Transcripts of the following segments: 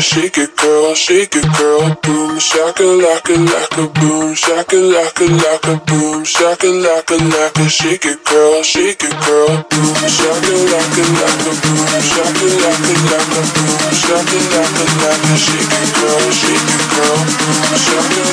Shake it, girl, shake it, girl. Boom, shaka, laka, laka, boom, shaka, laka, laka, boom, shaka, laka, laka. Shake it, girl, shake it, girl. Boom, shaka, laka, laka, boom, shaka, laka, laka, boom, shaka, laka, laka. Shake it, girl, shake it, girl. Boom, shaka.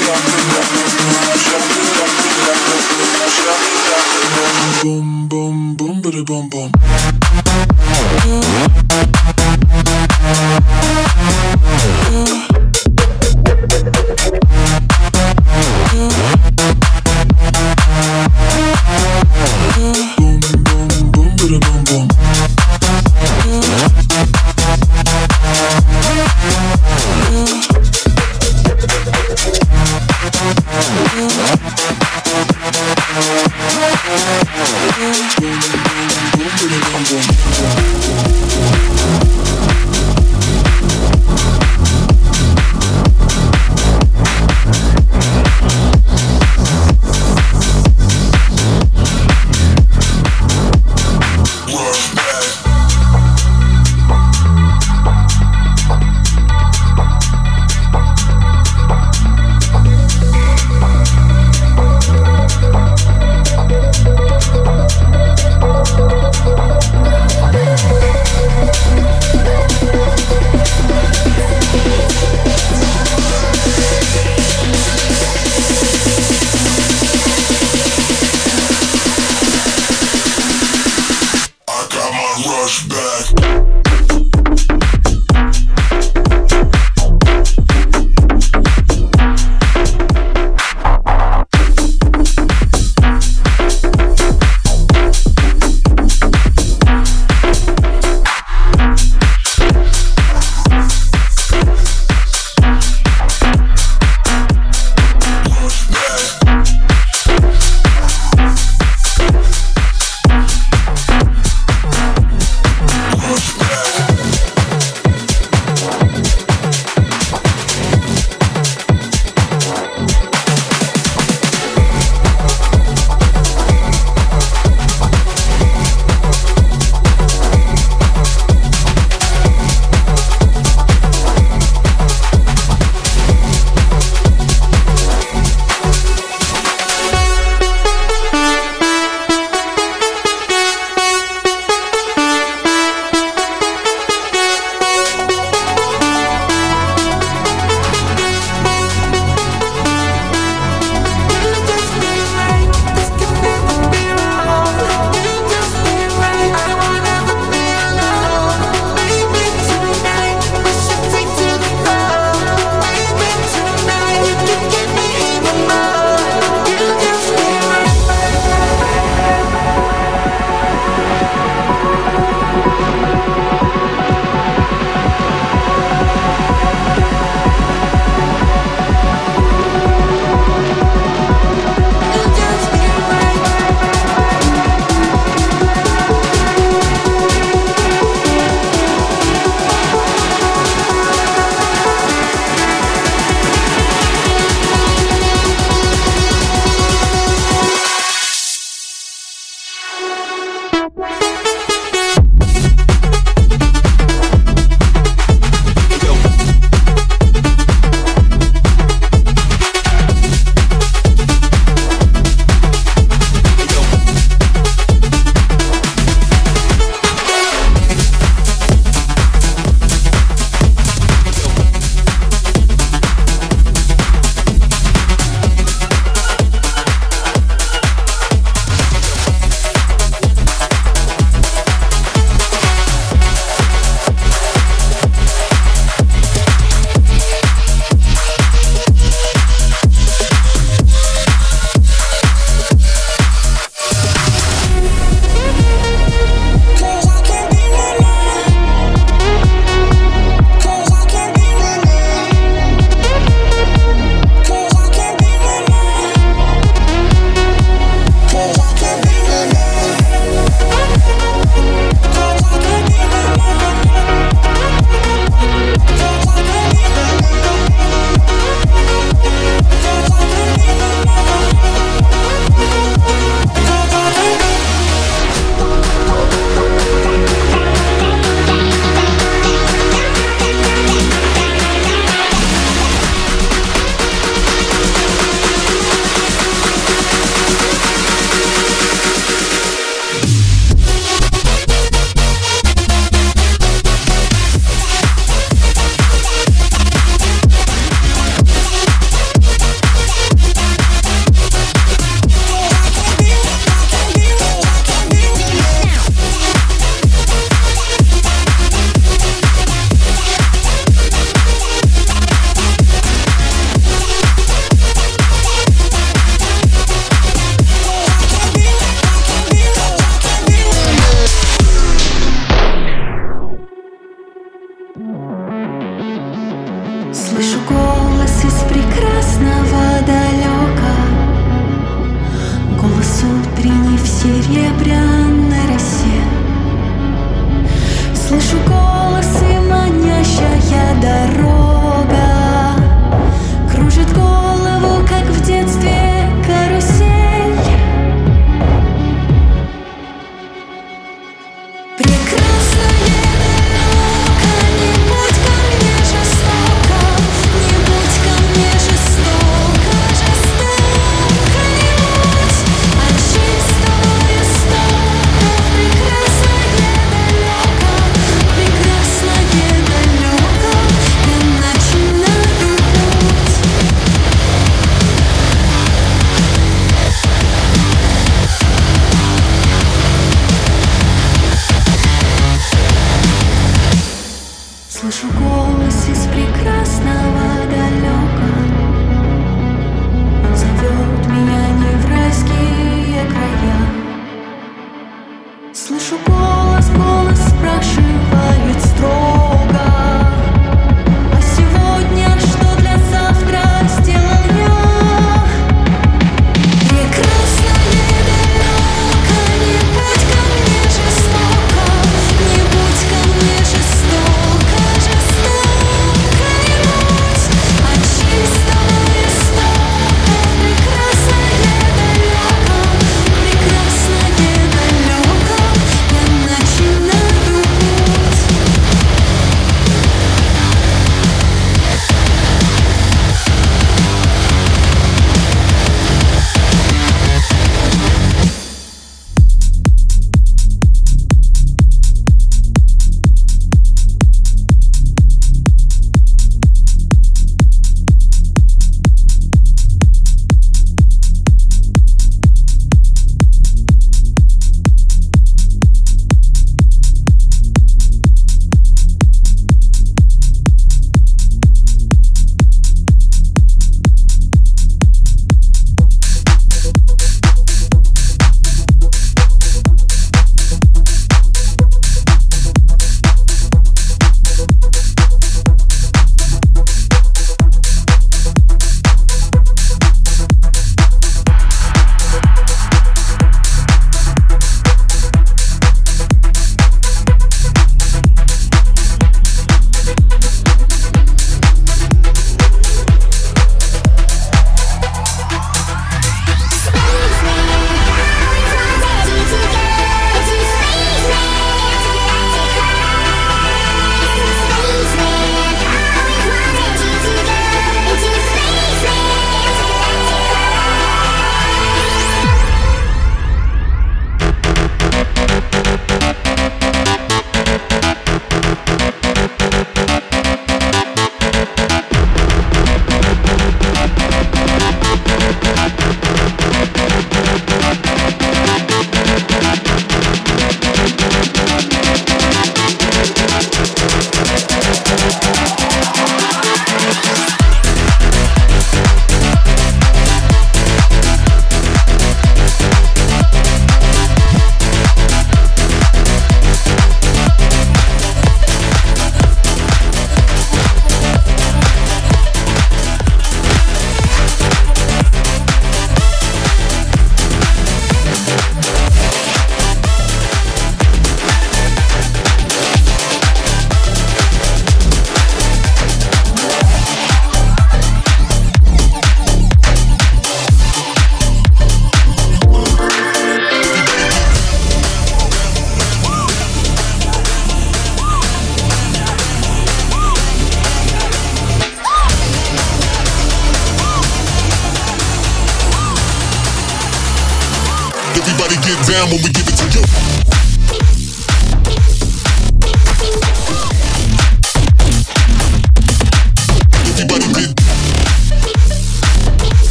Everybody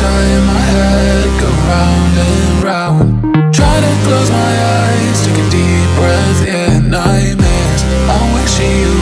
Ghosts are in my head, go round and round. Try to close my eyes, take a deep breath, yeah, nightmares I'm wishing you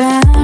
drown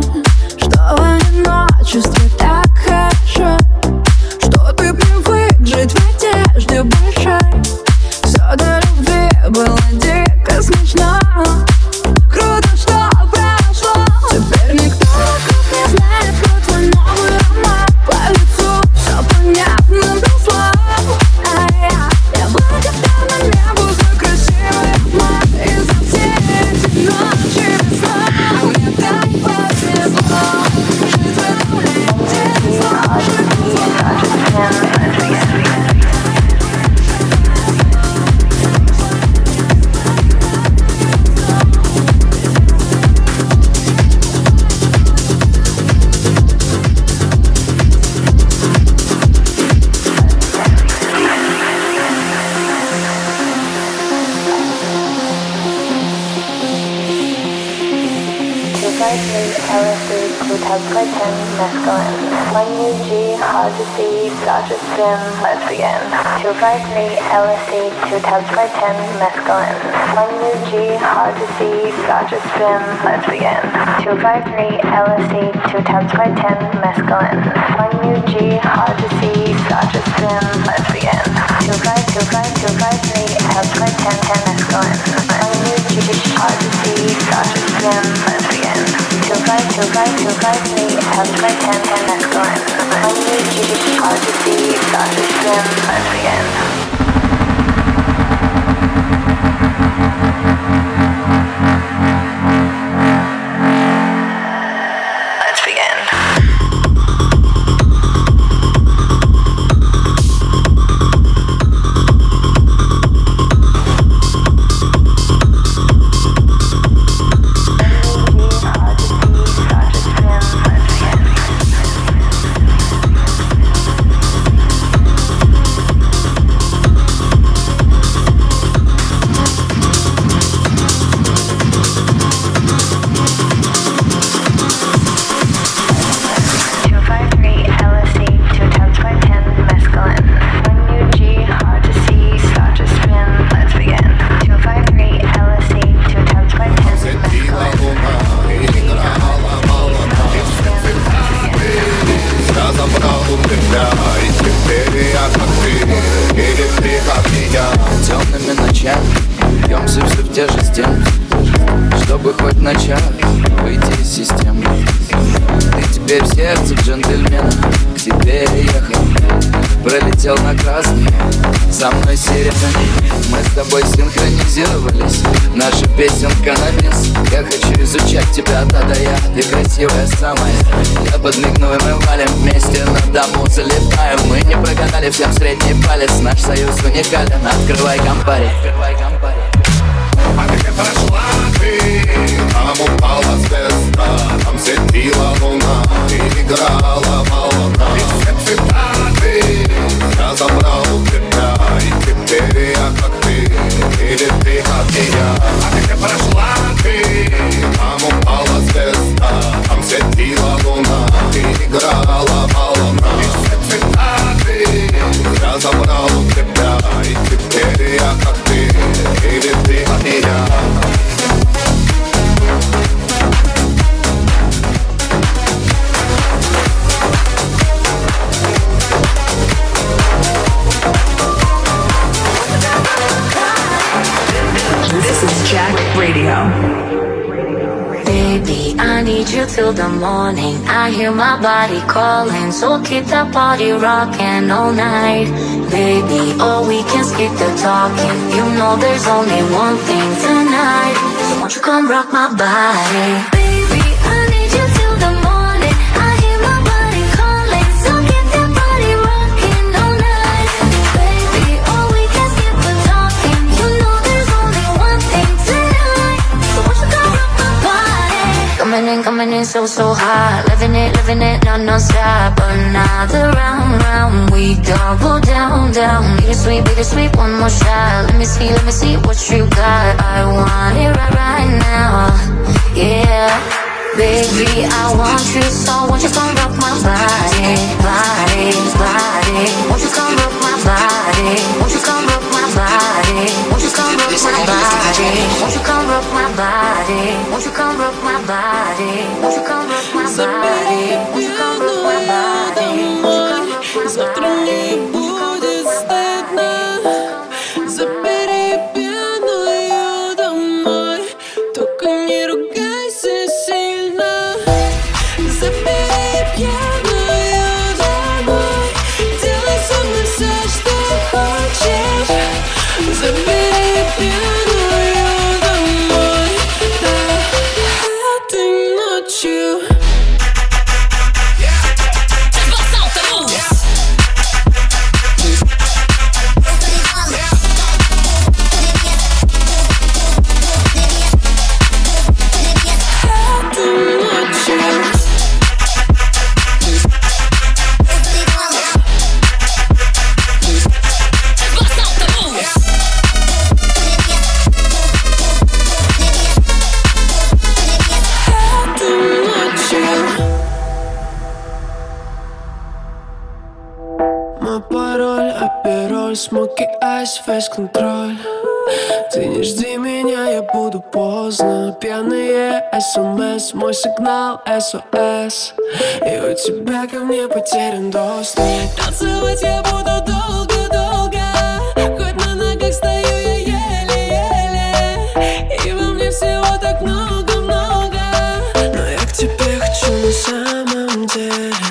till the morning. I hear my body calling So keep the party rocking all night. Baby, oh we can skip the talking. You know there's only one thing tonight. So won't you come rock my body? coming in, coming in so, so hot. Living it, living it, not non-stop Another round, round, we double down, down. Need a sweet, need a sweet, one more shot. Let me see, let me see what you got. I want it right, right now, yeah Baby, I want you so, won't you come rock my body, body, body? Won't you come body? Won't you come rub my body? Won't you come rub my body? Won't you come rub my body? Won't you come rub my body? Won't you come rub my body? Won't you come весь контроль. Ты не жди меня, я буду поздно. Пьяные смс, мой сигнал СОС И у тебя ко мне потерян доступ. Танцевать я буду долго-долго. Хоть на ногах стою я еле-еле. И во мне всего так много-много. Но я к тебе хочу на самом деле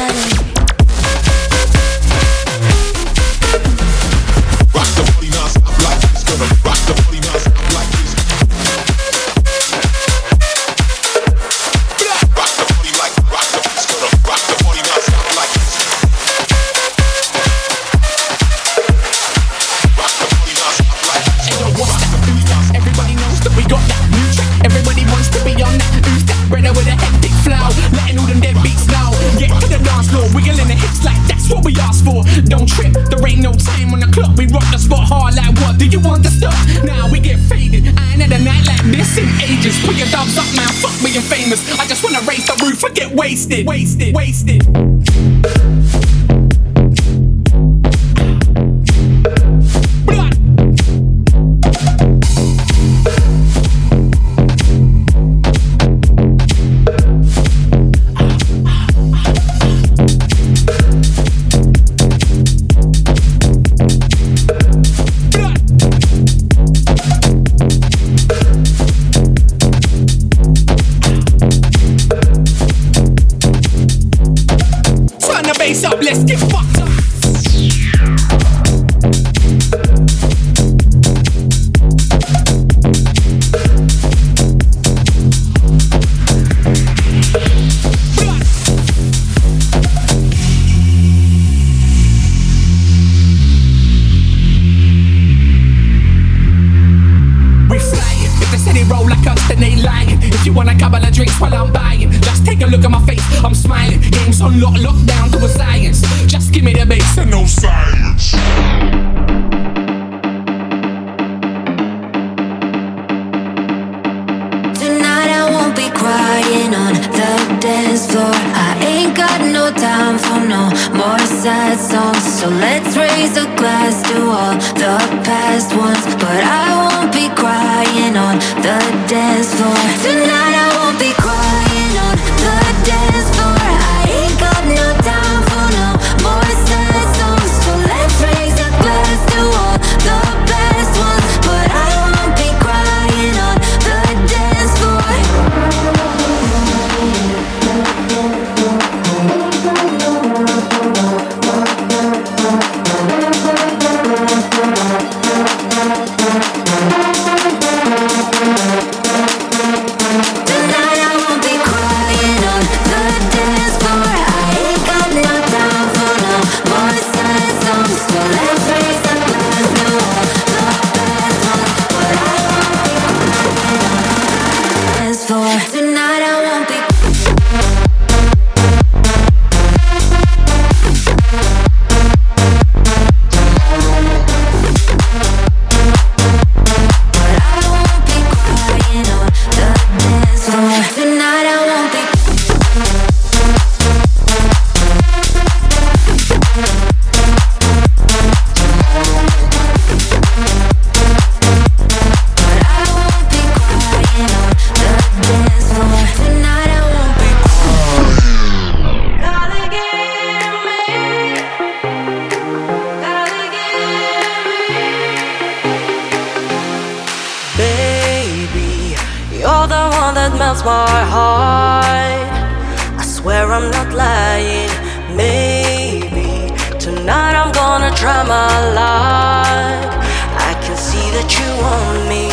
body crying on the dance floor. I ain't got no time for no more sad songs. So let's raise a glass to all the past ones. But I won't be crying on the dance floor tonight. I drama lot. I can see that you want me.